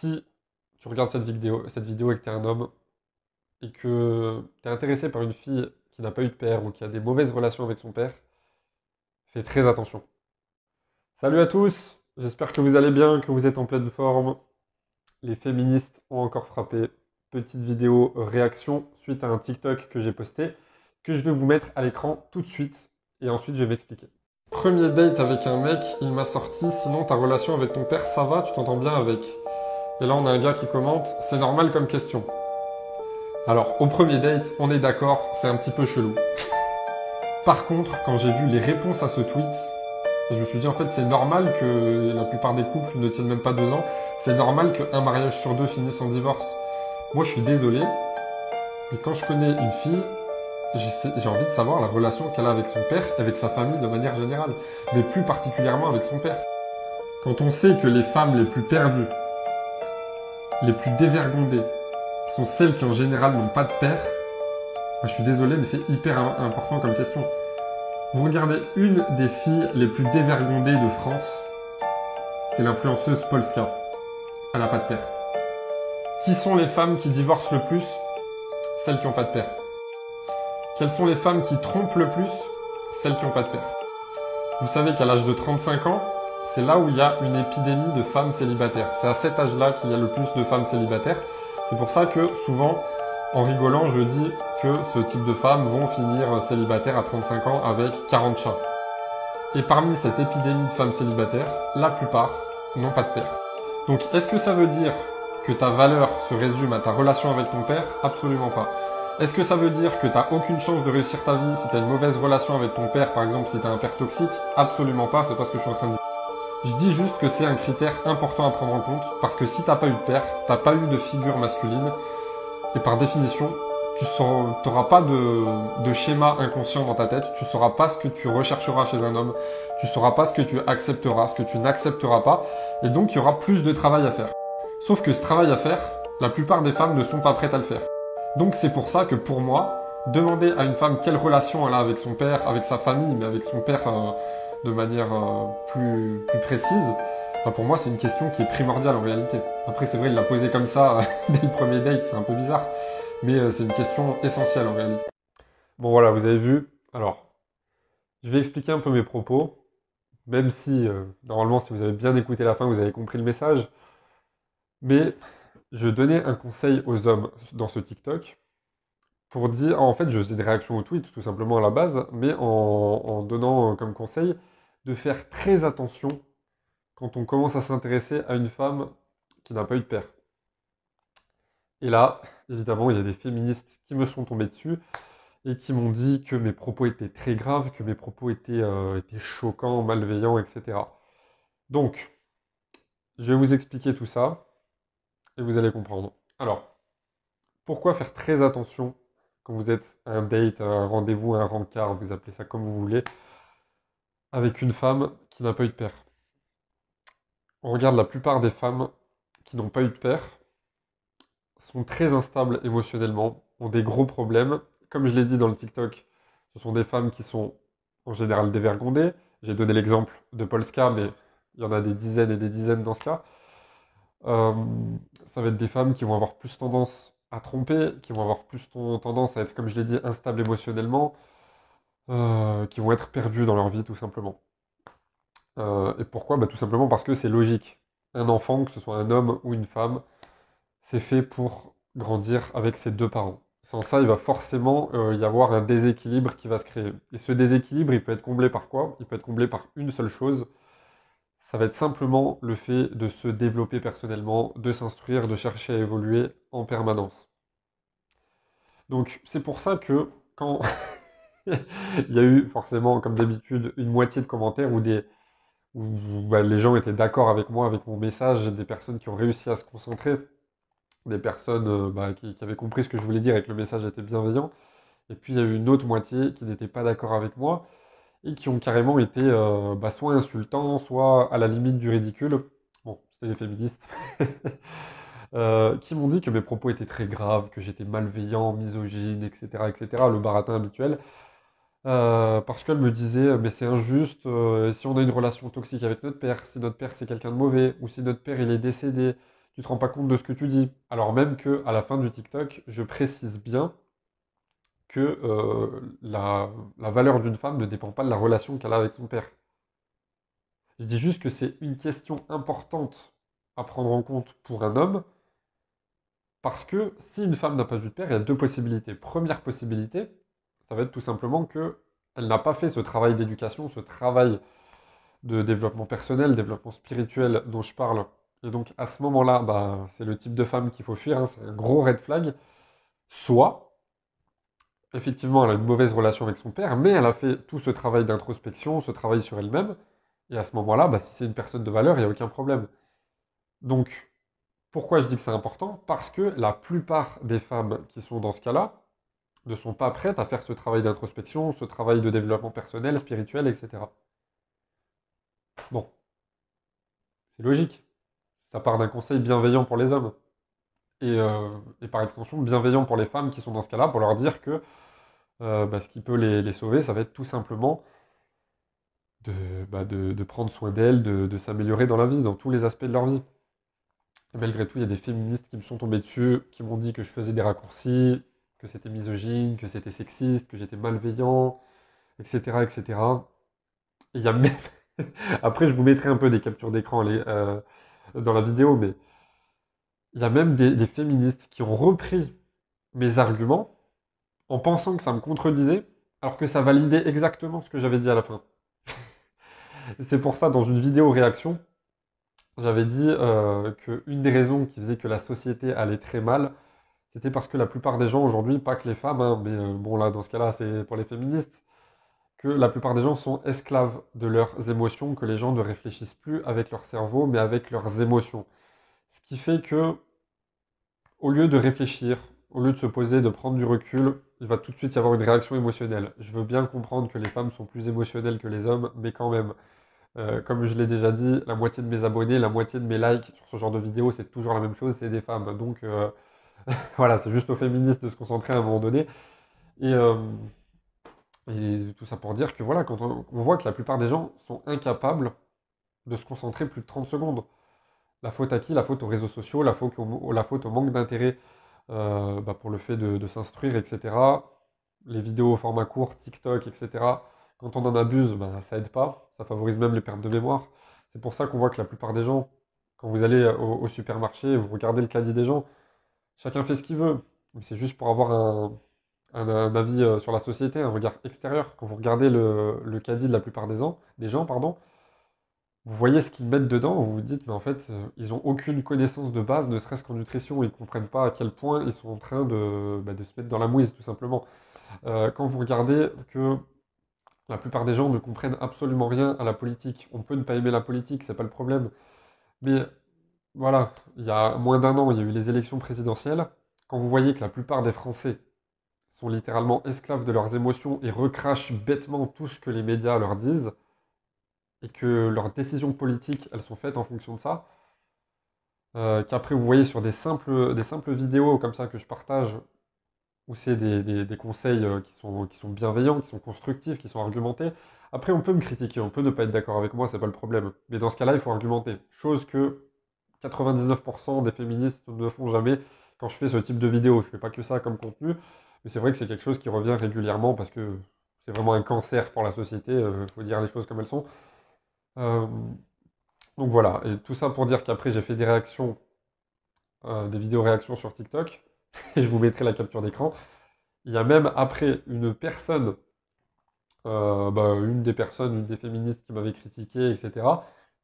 si tu regardes cette vidéo, cette vidéo et que tu es un homme et que tu es intéressé par une fille qui n'a pas eu de père ou qui a des mauvaises relations avec son père, fais très attention. Salut à tous, j'espère que vous allez bien, que vous êtes en pleine forme. Les féministes ont encore frappé. Petite vidéo réaction suite à un TikTok que j'ai posté, que je vais vous mettre à l'écran tout de suite, et ensuite je vais m'expliquer. Premier date avec un mec, il m'a sorti, sinon ta relation avec ton père, ça va, tu t'entends bien avec? Et là on a un gars qui commente, c'est normal comme question. Alors, au premier date, on est d'accord, c'est un petit peu chelou. Par contre, quand j'ai vu les réponses à ce tweet, je me suis dit en fait c'est normal que la plupart des couples ne tiennent même pas deux ans. C'est normal qu'un mariage sur deux finisse en divorce. Moi je suis désolé, mais quand je connais une fille, j'ai envie de savoir la relation qu'elle a avec son père, avec sa famille de manière générale, mais plus particulièrement avec son père. Quand on sait que les femmes les plus perdues, les plus dévergondées, sont celles qui en général n'ont pas de père, je suis désolé, mais c'est hyper important comme question. Vous regardez une des filles les plus dévergondées de France, c'est l'influenceuse Polska. Elle n'a pas de père. Qui sont les femmes qui divorcent le plus? Celles qui n'ont pas de père. Quelles sont les femmes qui trompent le plus? Celles qui n'ont pas de père. Vous savez qu'à l'âge de 35 ans, c'est là où il y a une épidémie de femmes célibataires. C'est à cet âge-là qu'il y a le plus de femmes célibataires. C'est pour ça que souvent, en rigolant, je dis que ce type de femmes vont finir célibataires à 35 ans avec 40 chats. Et parmi cette épidémie de femmes célibataires, la plupart n'ont pas de père. Donc est-ce que ça veut dire que ta valeur se résume à ta relation avec ton père? Absolument pas. Est-ce que ça veut dire que tu n'as aucune chance de réussir ta vie si tu as une mauvaise relation avec ton père, par exemple si tu as un père toxique? Absolument pas, c'est pas ce que je suis en train de dire. Je dis juste que c'est un critère important à prendre en compte, parce que si t'as pas eu de père, t'as pas eu de figure masculine, et par définition, tu n'auras pas de, schéma inconscient dans ta tête, tu sauras pas ce que tu rechercheras chez un homme, tu sauras pas ce que tu accepteras, ce que tu n'accepteras pas, et donc il y aura plus de travail à faire. Sauf que ce travail à faire, la plupart des femmes ne sont pas prêtes à le faire. Donc c'est pour ça que pour moi, demander à une femme quelle relation elle a avec son père, avec sa famille, mais avec son père euh, de manière euh, plus, précise, bah, pour moi c'est une question qui est primordiale en réalité. Après c'est vrai, il l'a posé comme ça dès le premier date, c'est un peu bizarre mais euh, c'est une question essentielle en réalité. Bon voilà, vous avez vu. Alors, je vais expliquer un peu mes propos, même si, euh, normalement, si vous avez bien écouté la fin, vous avez compris le message. Mais je donnais un conseil aux hommes dans ce TikTok pour dire, en fait, je faisais des réactions au tweet tout simplement à la base, mais en donnant comme conseil de faire très attention quand on commence à s'intéresser à une femme qui n'a pas eu de père. Et là, évidemment, il y a des féministes qui me sont tombés dessus et qui m'ont dit que mes propos étaient très graves, que mes propos étaient, euh, choquants, malveillants, etc. Donc, je vais vous expliquer tout ça et vous allez comprendre. Alors, pourquoi faire très attention quand vous êtes à un date, un rendez-vous, un rencard, vous appelez ça comme vous voulez, avec une femme qui n'a pas eu de père On regarde la plupart des femmes qui n'ont pas eu de père, sont très instables émotionnellement, ont des gros problèmes. Comme je l'ai dit dans le TikTok, ce sont des femmes qui sont en général dévergondées. J'ai donné l'exemple de Polska, mais il y en a des dizaines et des dizaines dans ce cas. Euh, ça va être des femmes qui vont avoir plus tendance à tromper, qui vont avoir plus tendance à être, comme je l'ai dit, instables émotionnellement, euh, qui vont être perdues dans leur vie tout simplement. Euh, et pourquoi? Bah, Tout simplement parce que c'est logique. Un enfant, que ce soit un homme ou une femme, c'est fait pour grandir avec ses deux parents. Sans ça, il va forcément euh, y avoir un déséquilibre qui va se créer. Et ce déséquilibre, il peut être comblé par quoi? Il peut être comblé par une seule chose. Ça va être simplement le fait de se développer personnellement, de s'instruire, de chercher à évoluer en permanence. Donc c'est pour ça que quand il y a eu forcément, comme d'habitude, une moitié de commentaires où, des, où bah, les gens étaient d'accord avec moi, avec mon message, des personnes qui ont réussi à se concentrer, des personnes euh, bah, qui, avaient compris ce que je voulais dire et que le message était bienveillant. Et puis il y a eu une autre moitié qui n'était pas d'accord avec moi et qui ont carrément été euh, bah, soit insultants, soit à la limite du ridicule. Bon, c'était des féministes. Euh, qui m'ont dit que mes propos étaient très graves, que j'étais malveillant, misogyne, etc., etc., le baratin habituel. Parce qu'elle me disait, mais c'est injuste, si on a une relation toxique avec notre père, si notre père c'est quelqu'un de mauvais, ou si notre père il est décédé, tu te rends pas compte de ce que tu dis. Alors même que à la fin du TikTok, je précise bien que euh, la, la valeur d'une femme ne dépend pas de la relation qu'elle a avec son père. Je dis juste que c'est une question importante à prendre en compte pour un homme, parce que si une femme n'a pas eu de père, il y a deux possibilités. Première possibilité, ça va être tout simplement que elle n'a pas fait ce travail d'éducation, ce travail de développement personnel, développement spirituel dont je parle. Et donc à ce moment-là, bah, c'est le type de femme qu'il faut fuir, hein, c'est un gros red flag. Soit, effectivement, elle a une mauvaise relation avec son père, mais elle a fait tout ce travail d'introspection, ce travail sur elle-même. Et à ce moment-là, bah, si c'est une personne de valeur, il n'y a aucun problème. Donc, pourquoi je dis que c'est important? Parce que la plupart des femmes qui sont dans ce cas-là ne sont pas prêtes à faire ce travail d'introspection, ce travail de développement personnel, spirituel, etc. Bon, c'est logique. Ça part d'un conseil bienveillant pour les hommes. Et, euh, par extension, bienveillant pour les femmes qui sont dans ce cas-là, pour leur dire que euh, bah, ce qui peut les, sauver, ça va être tout simplement de, bah, prendre soin d'elles, de s'améliorer dans la vie, dans tous les aspects de leur vie malgré tout, il y a des féministes qui me sont tombés dessus, qui m'ont dit que je faisais des raccourcis, que c'était misogyne, que c'était sexiste, que j'étais malveillant, etc. etc. y a même... Après, je vous mettrai un peu des captures d'écran euh, dans la vidéo, mais il y a même des, féministes qui ont repris mes arguments en pensant que ça me contredisait, alors que ça validait exactement ce que j'avais dit à la fin. C'est pour ça, dans une vidéo réaction, j'avais dit euh, qu'une des raisons qui faisait que la société allait très mal, c'était parce que la plupart des gens aujourd'hui, pas que les femmes, hein, mais euh, bon là dans ce cas-là c'est pour les féministes, que la plupart des gens sont esclaves de leurs émotions, que les gens ne réfléchissent plus avec leur cerveau, mais avec leurs émotions. Ce qui fait que, au lieu de réfléchir, au lieu de se poser, de prendre du recul, il va tout de suite y avoir une réaction émotionnelle. Je veux bien comprendre que les femmes sont plus émotionnelles que les hommes, mais quand même, euh, comme je l'ai déjà dit, la moitié de mes abonnés, la moitié de mes likes sur ce genre de vidéo, c'est toujours la même chose, c'est des femmes. Donc euh, voilà, c'est juste aux féministes de se concentrer à un moment donné. Et, euh, tout ça pour dire que voilà, quand on, voit que la plupart des gens sont incapables de se concentrer plus de 30 secondes. La faute à qui? La faute aux réseaux sociaux, la faute au, au manque d'intérêt bah, pour le fait de, s'instruire, etc. Les vidéos au format court, TikTok, etc. Quand on en abuse, ben, ça aide pas, ça favorise même les pertes de mémoire. C'est pour ça qu'on voit que la plupart des gens, quand vous allez au, supermarché, vous regardez le caddie des gens, chacun fait ce qu'il veut. Mais c'est juste pour avoir un, avis euh, sur la société, un regard extérieur. Quand vous regardez le, caddie de la plupart des gens, des gens pardon, vous voyez ce qu'ils mettent dedans, vous vous dites, mais en fait, euh, ils n'ont aucune connaissance de base, ne serait-ce qu'en nutrition, ils ne comprennent pas à quel point ils sont en train de, bah, se mettre dans la mouise, tout simplement. Euh, quand vous regardez que la plupart des gens ne comprennent absolument rien à la politique. On peut ne pas aimer la politique, c'est pas le problème. Mais voilà, il y a moins d'un an, il y a eu les élections présidentielles. Quand vous voyez que la plupart des Français sont littéralement esclaves de leurs émotions et recrachent bêtement tout ce que les médias leur disent, et que leurs décisions politiques, elles sont faites en fonction de ça, euh, qu'après vous voyez sur des simples, des simples vidéos comme ça que je partage, où c'est des, conseils euh, qui sont, qui sont bienveillants, qui sont constructifs, qui sont argumentés. Après, on peut me critiquer, on peut ne pas être d'accord avec moi, c'est pas le problème. Mais dans ce cas-là, il faut argumenter. Chose que 99% des féministes ne font jamais quand je fais ce type de vidéo. Je fais pas que ça comme contenu, mais c'est vrai que c'est quelque chose qui revient régulièrement parce que c'est vraiment un cancer pour la société, il euh, faut dire les choses comme elles sont. Euh, donc voilà, et tout ça pour dire qu'après j'ai fait des réactions, des vidéos réactions sur TikTok, et je vous mettrai la capture d'écran. Il y a même après une personne, euh, bah, une des personnes, une des féministes qui m'avait critiqué, etc.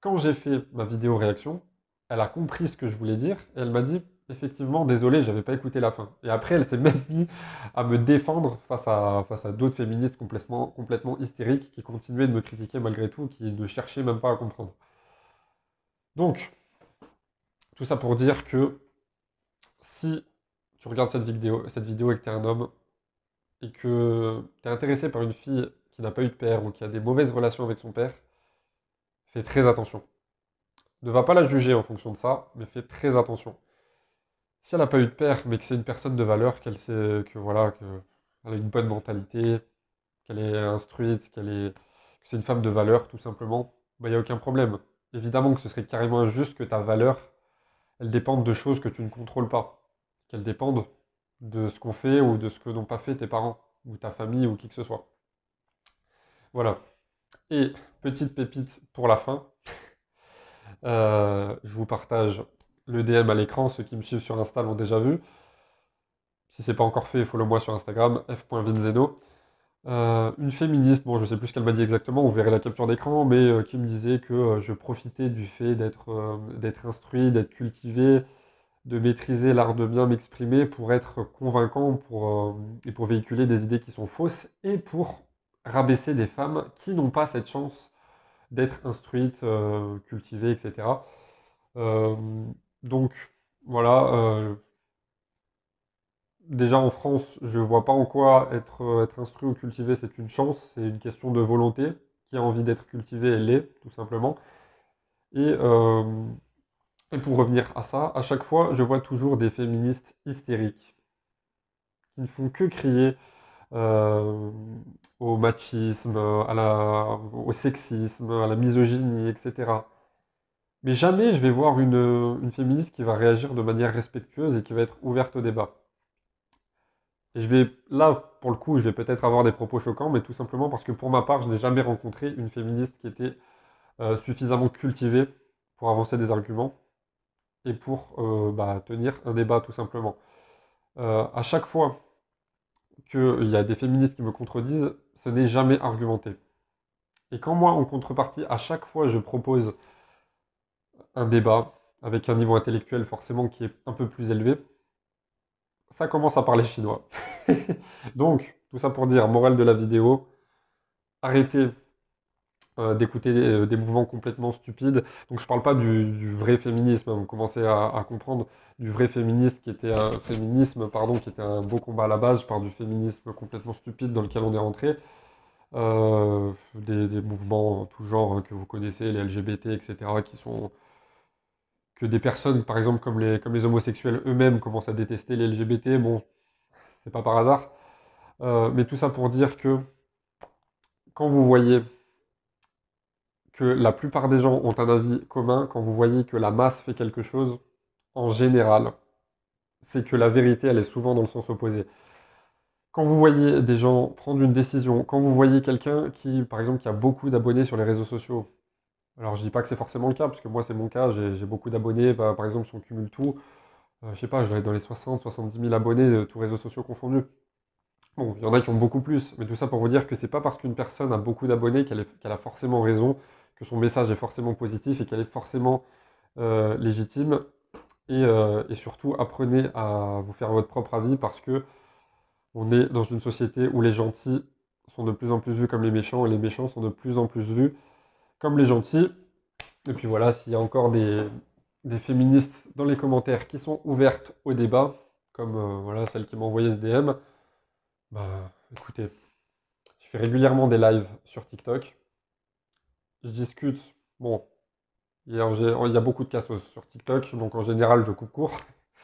Quand j'ai fait ma vidéo réaction, elle a compris ce que je voulais dire et elle m'a dit effectivement désolé, j'avais pas écouté la fin. Et après, elle s'est même mise à me défendre face à, face à d'autres féministes complètement, hystériques qui continuaient de me critiquer malgré tout, qui ne cherchaient même pas à comprendre. Donc, tout ça pour dire que si tu regardes cette vidéo, cette vidéo et que tu es un homme, et que tu es intéressé par une fille qui n'a pas eu de père ou qui a des mauvaises relations avec son père, fais très attention. Ne va pas la juger en fonction de ça, mais fais très attention. Si elle n'a pas eu de père, mais que c'est une personne de valeur, qu'elle sait que voilà, qu'elle a une bonne mentalité, qu'elle est instruite, qu'elle est, que c'est une femme de valeur, tout simplement, il bah, n'y a aucun problème. Évidemment que ce serait carrément injuste que ta valeur elles dépendent de choses que tu ne contrôles pas, qu'elles dépendent de ce qu'on fait ou de ce que n'ont pas fait tes parents ou ta famille ou qui que ce soit. Voilà. Et petite pépite pour la fin, euh, je vous partage le DM à l'écran, ceux qui me suivent sur Insta l'ont déjà vu. Si c'est pas encore fait, follow-moi sur Instagram, f.vinzeno. Euh, une féministe, bon, je sais plus ce qu'elle m'a dit exactement, vous verrez la capture d'écran, mais euh, qui me disait que je profitais du fait d'être d'être instruit, d'être cultivé, de maîtriser l'art de bien m'exprimer pour être convaincant pour, et pour véhiculer des idées qui sont fausses et pour rabaisser des femmes qui n'ont pas cette chance d'être instruites, cultivées, etc. donc voilà, déjà en France, je vois pas en quoi être, euh, être instruit ou cultivé, c'est une chance, c'est une question de volonté. Qui a envie d'être cultivé, elle l'est, tout simplement. Et, euh, et, pour revenir à ça, à chaque fois, je vois toujours des féministes hystériques qui ne font que crier euh, au machisme, au sexisme, à la misogynie, etc. Mais jamais je vais voir une, une féministe qui va réagir de manière respectueuse et qui va être ouverte au débat. Et je vais, là, pour le coup, je vais peut-être avoir des propos choquants, mais tout simplement parce que pour ma part, je n'ai jamais rencontré une féministe qui était euh, suffisamment cultivée pour avancer des arguments et pour euh, bah, tenir un débat, tout simplement. Euh, à chaque fois qu'il y a des féministes qui me contredisent, ce n'est jamais argumenté. Et quand moi, en contrepartie, à chaque fois, je propose un débat avec un niveau intellectuel forcément qui est un peu plus élevé, ça commence à parler chinois. Donc, tout ça pour dire, morale de la vidéo, arrêtez euh, d'écouter euh, des mouvements complètement stupides. Donc, je ne parle pas du, vrai féminisme, hein. vous commencez à, comprendre du vrai féminisme qui était un féminisme, pardon, qui était un beau combat à la base. Je parle du féminisme complètement stupide dans lequel on est rentré. Euh, des, mouvements tout genre hein, que vous connaissez, les LGBT, etc., qui sont que des personnes, par exemple, comme les, comme les homosexuels eux-mêmes commencent à détester les LGBT, bon, c'est pas par hasard. Mais tout ça pour dire que quand vous voyez que la plupart des gens ont un avis commun, quand vous voyez que la masse fait quelque chose, en général, c'est que la vérité, elle est souvent dans le sens opposé. Quand vous voyez des gens prendre une décision, quand vous voyez quelqu'un qui, par exemple, qui a beaucoup d'abonnés sur les réseaux sociaux, alors je dis pas que c'est forcément le cas, parce que moi c'est mon cas, j'ai beaucoup d'abonnés, bah, par exemple si on cumule tout, euh, je sais pas, je dois être dans les 60, 70 000 abonnés, euh, tous réseaux sociaux confondus. Bon, il y en a qui ont beaucoup plus, mais tout ça pour vous dire que c'est pas parce qu'une personne a beaucoup d'abonnés qu'elle a forcément raison, que son message est forcément positif et qu'elle est forcément euh, légitime. Et, et, surtout, apprenez à vous faire votre propre avis parce que on est dans une société où les gentils sont de plus en plus vus comme les méchants et les méchants sont de plus en plus vus comme les gentils. Et puis voilà, s'il y a encore des, féministes dans les commentaires qui sont ouvertes au débat, comme euh, voilà, celle qui m'a envoyé ce DM, bah écoutez, je fais régulièrement des lives sur TikTok. Je discute, bon, il y a, beaucoup de cassos sur TikTok, donc en général je coupe court.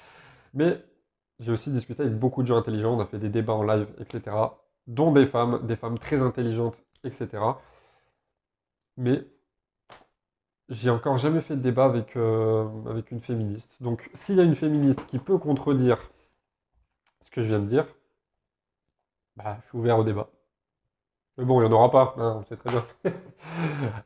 Mais j'ai aussi discuté avec beaucoup de gens intelligents, on a fait des débats en live, etc. Dont des femmes, des femmes très intelligentes, etc mais j'ai encore jamais fait de débat avec, euh, avec une féministe. Donc s'il y a une féministe qui peut contredire ce que je viens de dire, bah, je suis ouvert au débat. Mais bon, il n'y en aura pas, hein, on sait très bien.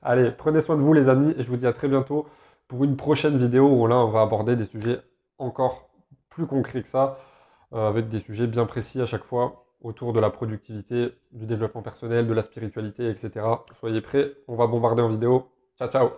Allez, prenez soin de vous les amis, et je vous dis à très bientôt pour une prochaine vidéo où là on va aborder des sujets encore plus concrets que ça, euh, avec des sujets bien précis à chaque fois autour de la productivité, du développement personnel, de la spiritualité, etc. Soyez prêts, on va bombarder en vidéo. Ciao, ciao